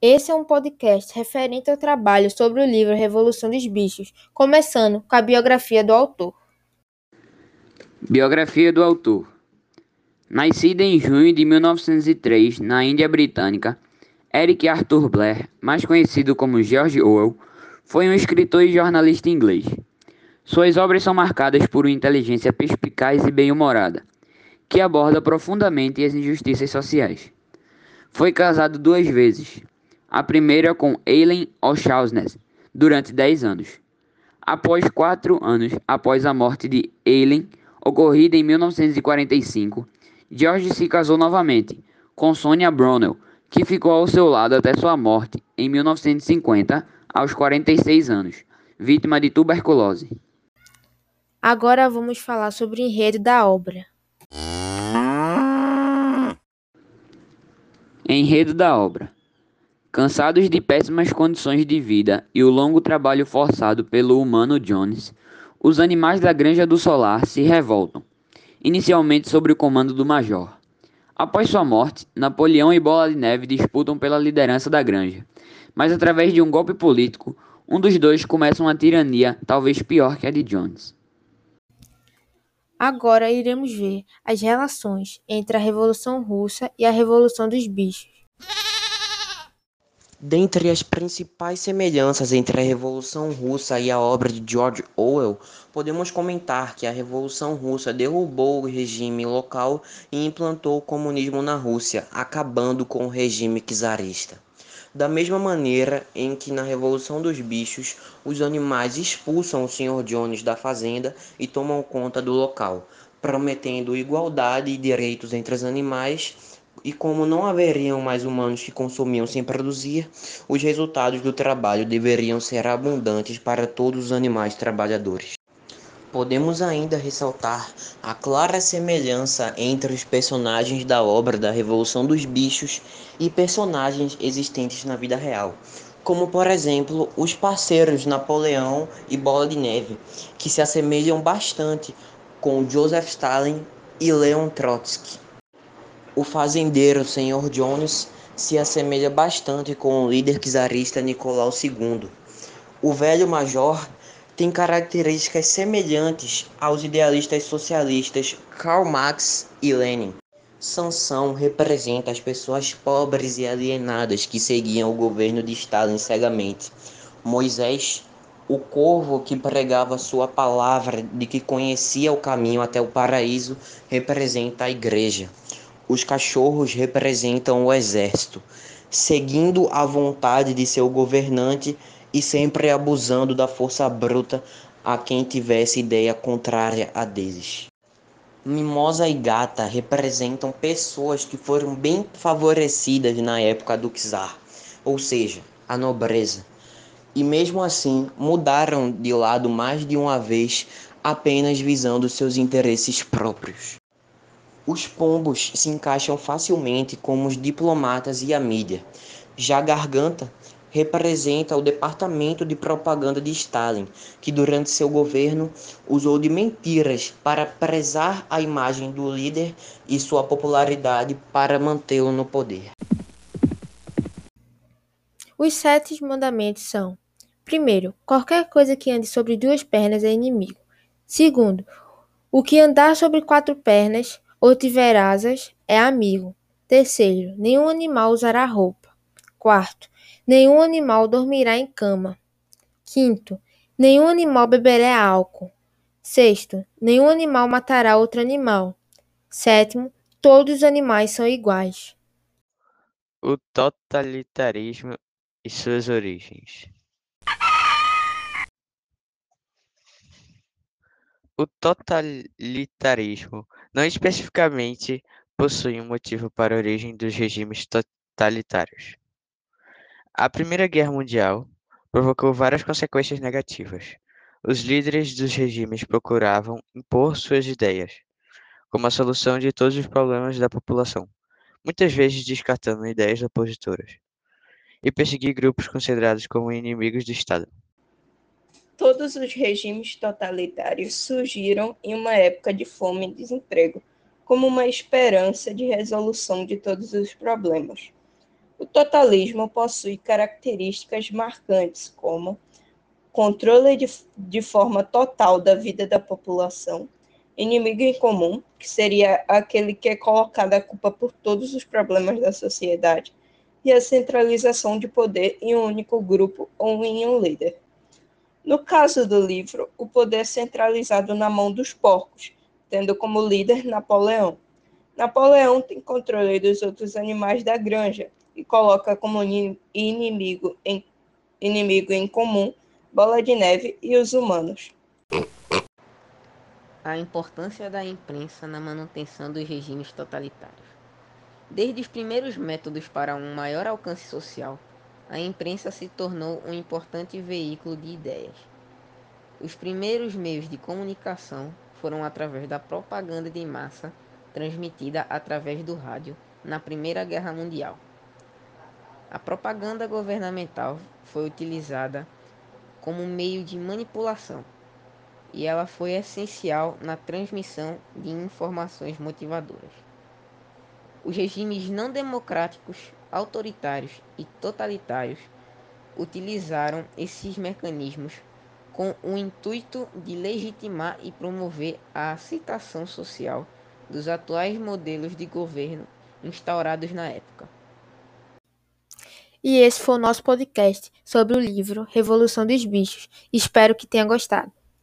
Esse é um podcast referente ao trabalho sobre o livro Revolução dos Bichos, começando com a biografia do autor. Biografia do autor. Nascido em junho de 1903 na Índia Britânica, Eric Arthur Blair, mais conhecido como George Orwell, foi um escritor e jornalista inglês. Suas obras são marcadas por uma inteligência perspicaz e bem-humorada, que aborda profundamente as injustiças sociais. Foi casado duas vezes. A primeira com Eileen O'Shaughnessy, durante 10 anos. Após quatro anos após a morte de Eileen, ocorrida em 1945, George se casou novamente com Sonia Brownell, que ficou ao seu lado até sua morte em 1950, aos 46 anos, vítima de tuberculose. Agora vamos falar sobre o enredo da obra. Enredo da obra. Cansados de péssimas condições de vida e o longo trabalho forçado pelo humano Jones, os animais da Granja do Solar se revoltam, inicialmente sob o comando do Major. Após sua morte, Napoleão e Bola de Neve disputam pela liderança da granja, mas através de um golpe político, um dos dois começa uma tirania talvez pior que a de Jones. Agora iremos ver as relações entre a Revolução Russa e a Revolução dos Bichos. Dentre as principais semelhanças entre a Revolução Russa e a obra de George Orwell, podemos comentar que a Revolução Russa derrubou o regime local e implantou o comunismo na Rússia, acabando com o regime czarista. Da mesma maneira em que na Revolução dos Bichos, os animais expulsam o Sr. Jones da fazenda e tomam conta do local, prometendo igualdade e direitos entre os animais, e como não haveriam mais humanos que consumiam sem produzir, os resultados do trabalho deveriam ser abundantes para todos os animais trabalhadores. Podemos ainda ressaltar a clara semelhança entre os personagens da obra da Revolução dos Bichos e personagens existentes na vida real, como por exemplo os parceiros Napoleão e Bola de Neve, que se assemelham bastante com Joseph Stalin e Leon Trotsky. O fazendeiro Sr. Jones se assemelha bastante com o líder czarista Nicolau II. O velho major tem características semelhantes aos idealistas socialistas Karl Marx e Lenin. Sansão representa as pessoas pobres e alienadas que seguiam o governo de Stalin cegamente. Moisés, o corvo que pregava sua palavra de que conhecia o caminho até o paraíso, representa a igreja. Os cachorros representam o exército, seguindo a vontade de seu governante e sempre abusando da força bruta a quem tivesse ideia contrária a deles. Mimosa e Gata representam pessoas que foram bem favorecidas na época do czar, ou seja, a nobreza, e mesmo assim mudaram de lado mais de uma vez apenas visando seus interesses próprios. Os pombos se encaixam facilmente como os diplomatas e a mídia. Já a garganta representa o departamento de propaganda de Stalin, que durante seu governo usou de mentiras para prezar a imagem do líder e sua popularidade para mantê-lo no poder. Os sete mandamentos são: primeiro, qualquer coisa que ande sobre duas pernas é inimigo. Segundo, o que andar sobre quatro pernas ou tiver asas é amigo. Terceiro, nenhum animal usará roupa. Quarto, Nenhum animal dormirá em cama. Quinto, nenhum animal beberá álcool. Sexto, nenhum animal matará outro animal. Sétimo, todos os animais são iguais. O totalitarismo e suas origens. O totalitarismo não especificamente possui um motivo para a origem dos regimes totalitários. A Primeira Guerra Mundial provocou várias consequências negativas. Os líderes dos regimes procuravam impor suas ideias como a solução de todos os problemas da população, muitas vezes descartando ideias opositoras, e perseguir grupos considerados como inimigos do Estado. Todos os regimes totalitários surgiram em uma época de fome e desemprego, como uma esperança de resolução de todos os problemas. O totalismo possui características marcantes, como controle de, de forma total da vida da população, inimigo em comum, que seria aquele que é colocado a culpa por todos os problemas da sociedade, e a centralização de poder em um único grupo ou em um líder. No caso do livro, o poder é centralizado na mão dos porcos, tendo como líder Napoleão. Napoleão tem controle dos outros animais da granja e coloca como inimigo em, inimigo em comum Bola de Neve e os humanos. A importância da imprensa na manutenção dos regimes totalitários. Desde os primeiros métodos para um maior alcance social, a imprensa se tornou um importante veículo de ideias. Os primeiros meios de comunicação foram através da propaganda de massa transmitida através do rádio na Primeira Guerra Mundial. A propaganda governamental foi utilizada como meio de manipulação e ela foi essencial na transmissão de informações motivadoras. Os regimes não democráticos, autoritários e totalitários utilizaram esses mecanismos com o intuito de legitimar e promover a aceitação social dos atuais modelos de governo instaurados na época. E esse foi o nosso podcast sobre o livro Revolução dos Bichos. Espero que tenha gostado.